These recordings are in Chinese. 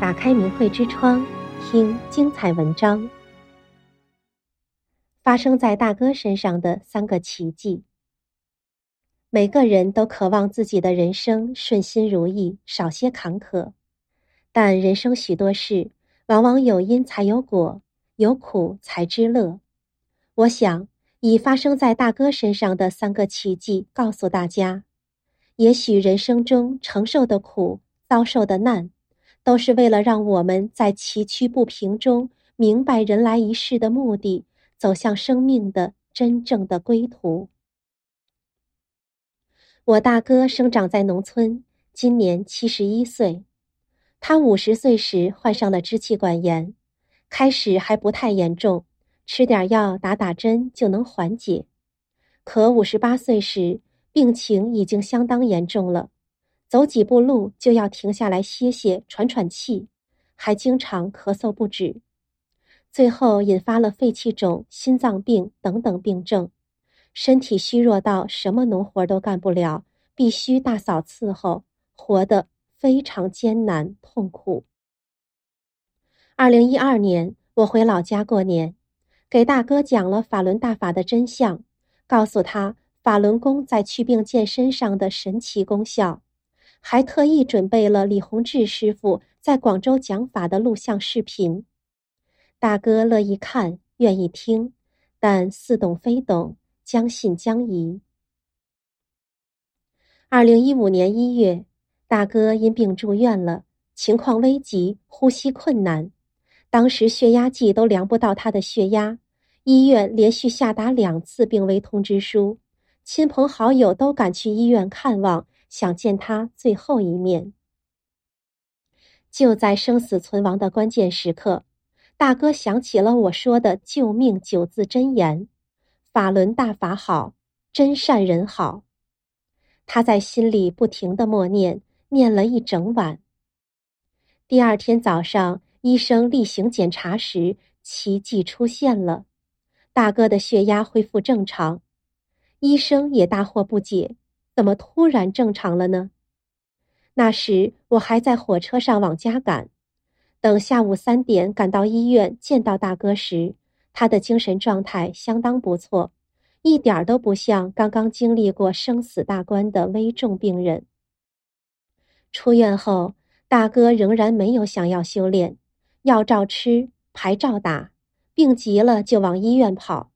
打开明慧之窗，听精彩文章。发生在大哥身上的三个奇迹。每个人都渴望自己的人生顺心如意，少些坎坷。但人生许多事，往往有因才有果，有苦才知乐。我想以发生在大哥身上的三个奇迹告诉大家：也许人生中承受的苦，遭受的难。都是为了让我们在崎岖不平中明白人来一世的目的，走向生命的真正的归途。我大哥生长在农村，今年七十一岁。他五十岁时患上了支气管炎，开始还不太严重，吃点药、打打针就能缓解。可五十八岁时，病情已经相当严重了。走几步路就要停下来歇歇、喘喘气，还经常咳嗽不止，最后引发了肺气肿、心脏病等等病症，身体虚弱到什么农活都干不了，必须大嫂伺候，活得非常艰难痛苦。二零一二年，我回老家过年，给大哥讲了法轮大法的真相，告诉他法轮功在祛病健身上的神奇功效。还特意准备了李洪志师傅在广州讲法的录像视频，大哥乐意看，愿意听，但似懂非懂，将信将疑。二零一五年一月，大哥因病住院了，情况危急，呼吸困难，当时血压计都量不到他的血压，医院连续下达两次病危通知书，亲朋好友都赶去医院看望。想见他最后一面，就在生死存亡的关键时刻，大哥想起了我说的救命九字真言：“法轮大法好，真善人好。”他在心里不停的默念，念了一整晚。第二天早上，医生例行检查时，奇迹出现了，大哥的血压恢复正常，医生也大惑不解。怎么突然正常了呢？那时我还在火车上往家赶，等下午三点赶到医院见到大哥时，他的精神状态相当不错，一点都不像刚刚经历过生死大关的危重病人。出院后，大哥仍然没有想要修炼，药照吃，牌照打，病急了就往医院跑，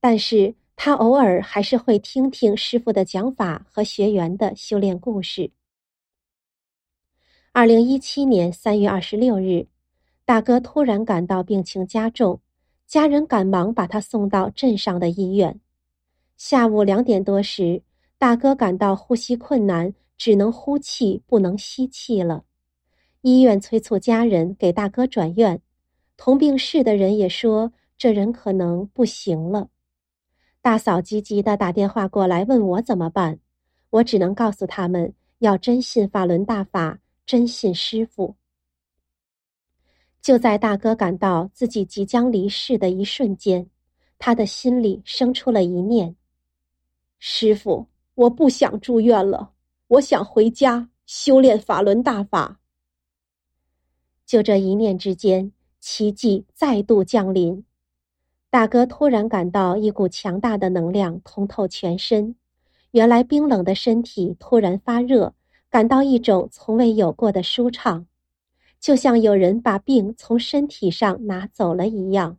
但是。他偶尔还是会听听师傅的讲法和学员的修炼故事。二零一七年三月二十六日，大哥突然感到病情加重，家人赶忙把他送到镇上的医院。下午两点多时，大哥感到呼吸困难，只能呼气不能吸气了。医院催促家人给大哥转院，同病室的人也说这人可能不行了。大嫂急急地打电话过来问我怎么办，我只能告诉他们要真信法轮大法，真信师傅。就在大哥感到自己即将离世的一瞬间，他的心里生出了一念：师傅，我不想住院了，我想回家修炼法轮大法。就这一念之间，奇迹再度降临。大哥突然感到一股强大的能量通透全身，原来冰冷的身体突然发热，感到一种从未有过的舒畅，就像有人把病从身体上拿走了一样。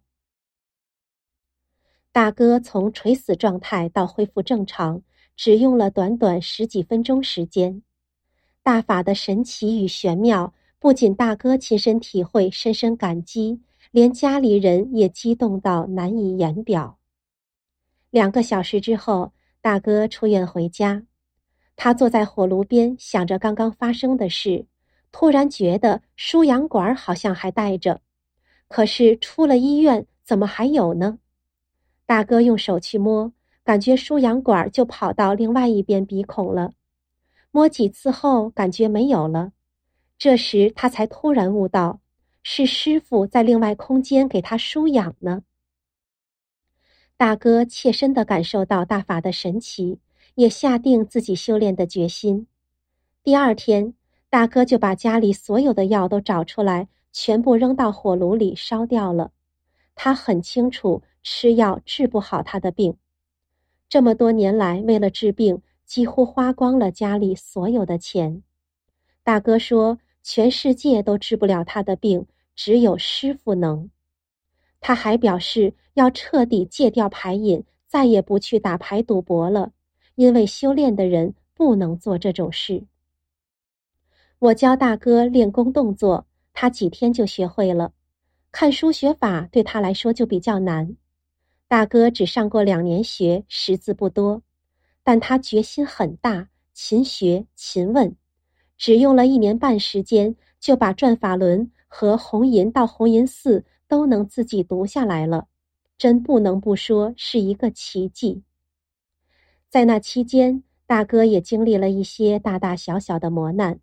大哥从垂死状态到恢复正常，只用了短短十几分钟时间。大法的神奇与玄妙，不仅大哥亲身体会，深深感激。连家里人也激动到难以言表。两个小时之后，大哥出院回家，他坐在火炉边想着刚刚发生的事，突然觉得输氧管好像还带着，可是出了医院怎么还有呢？大哥用手去摸，感觉输氧管就跑到另外一边鼻孔了，摸几次后感觉没有了，这时他才突然悟到。是师傅在另外空间给他输氧呢。大哥切身的感受到大法的神奇，也下定自己修炼的决心。第二天，大哥就把家里所有的药都找出来，全部扔到火炉里烧掉了。他很清楚吃药治不好他的病，这么多年来为了治病，几乎花光了家里所有的钱。大哥说，全世界都治不了他的病，只有师父能。他还表示要彻底戒掉牌瘾，再也不去打牌赌博了，因为修炼的人不能做这种事。我教大哥练功动作，他几天就学会了。看书学法对他来说就比较难。大哥只上过两年学，识字不多，但他决心很大，勤学勤问，只用了一年半时间，就把《转法轮》和《红银到红银寺》都能自己读下来了，真不能不说是一个奇迹。在那期间，大哥也经历了一些大大小小的磨难。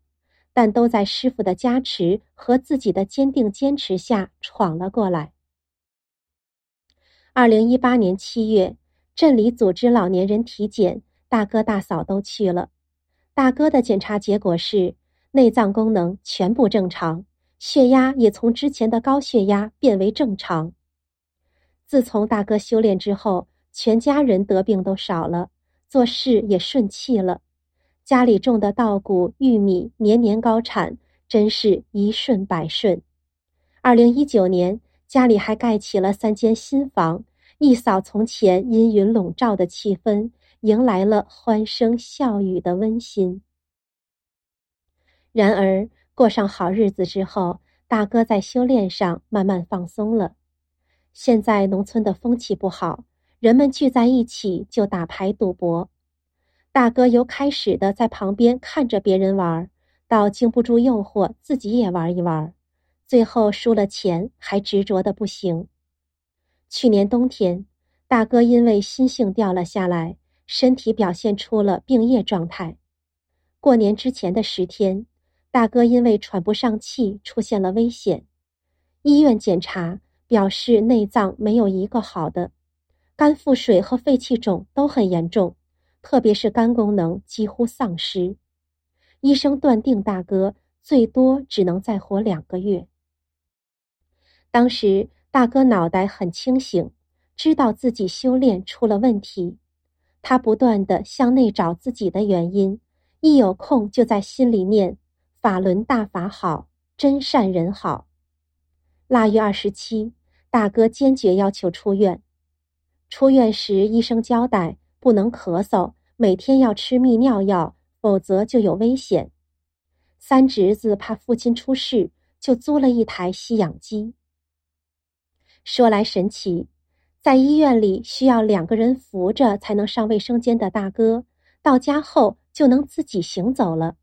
但都在师傅的加持和自己的坚定坚持下闯了过来。二零一八年七月，镇里组织老年人体检，大哥大嫂都去了。大哥的检查结果是内脏功能全部正常，血压也从之前的高血压变为正常。自从大哥修炼之后，全家人得病都少了，做事也顺气了。家里种的稻谷、玉米年年高产，真是一顺百顺。二零一九年，家里还盖起了三间新房，一扫从前阴云笼罩的气氛，迎来了欢声笑语的温馨。然而，过上好日子之后，大哥在修炼上慢慢放松了。现在农村的风气不好，人们聚在一起就打牌赌博。大哥由开始的在旁边看着别人玩，到经不住诱惑自己也玩一玩，最后输了钱还执着的不行。去年冬天，大哥因为心性掉了下来，身体表现出了病叶状态。过年之前的十天，大哥因为喘不上气出现了危险，医院检查表示内脏没有一个好的，肝腹水和肺气肿都很严重。特别是肝功能几乎丧失，医生断定大哥最多只能再活两个月。当时大哥脑袋很清醒，知道自己修炼出了问题，他不断的向内找自己的原因，一有空就在心里念“法轮大法好，真善人好”。腊月二十七，大哥坚决要求出院。出院时，医生交代不能咳嗽。每天要吃泌尿药，否则就有危险。三侄子怕父亲出事，就租了一台吸氧机。说来神奇，在医院里需要两个人扶着才能上卫生间的大哥，到家后就能自己行走了。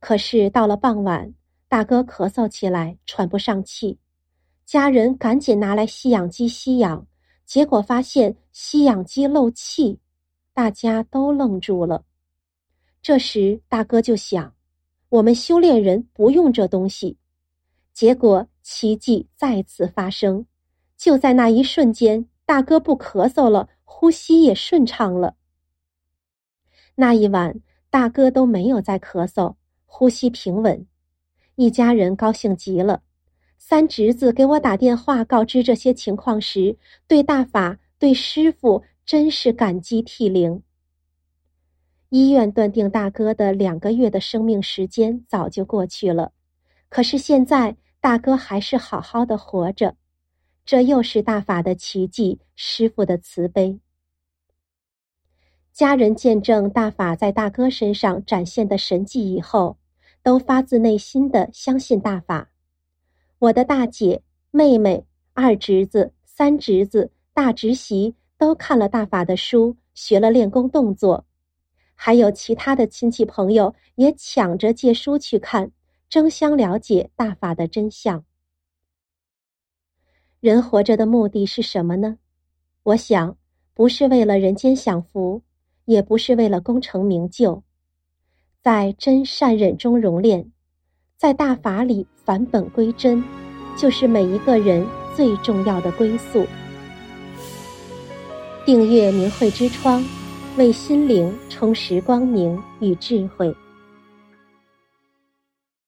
可是到了傍晚，大哥咳嗽起来，喘不上气，家人赶紧拿来吸氧机吸氧，结果发现吸氧机漏气。大家都愣住了。这时，大哥就想：“我们修炼人不用这东西。”结果，奇迹再次发生。就在那一瞬间，大哥不咳嗽了，呼吸也顺畅了。那一晚，大哥都没有再咳嗽，呼吸平稳。一家人高兴极了。三侄子给我打电话告知这些情况时，对大法、对师傅。真是感激涕零。医院断定大哥的两个月的生命时间早就过去了，可是现在大哥还是好好的活着，这又是大法的奇迹，师傅的慈悲。家人见证大法在大哥身上展现的神迹以后，都发自内心的相信大法。我的大姐、妹妹、二侄子、三侄子、大侄媳。都看了大法的书，学了练功动作，还有其他的亲戚朋友也抢着借书去看，争相了解大法的真相。人活着的目的是什么呢？我想，不是为了人间享福，也不是为了功成名就，在真善忍中熔炼，在大法里返本归真，就是每一个人最重要的归宿。订阅明慧之窗，为心灵充实光明与智慧。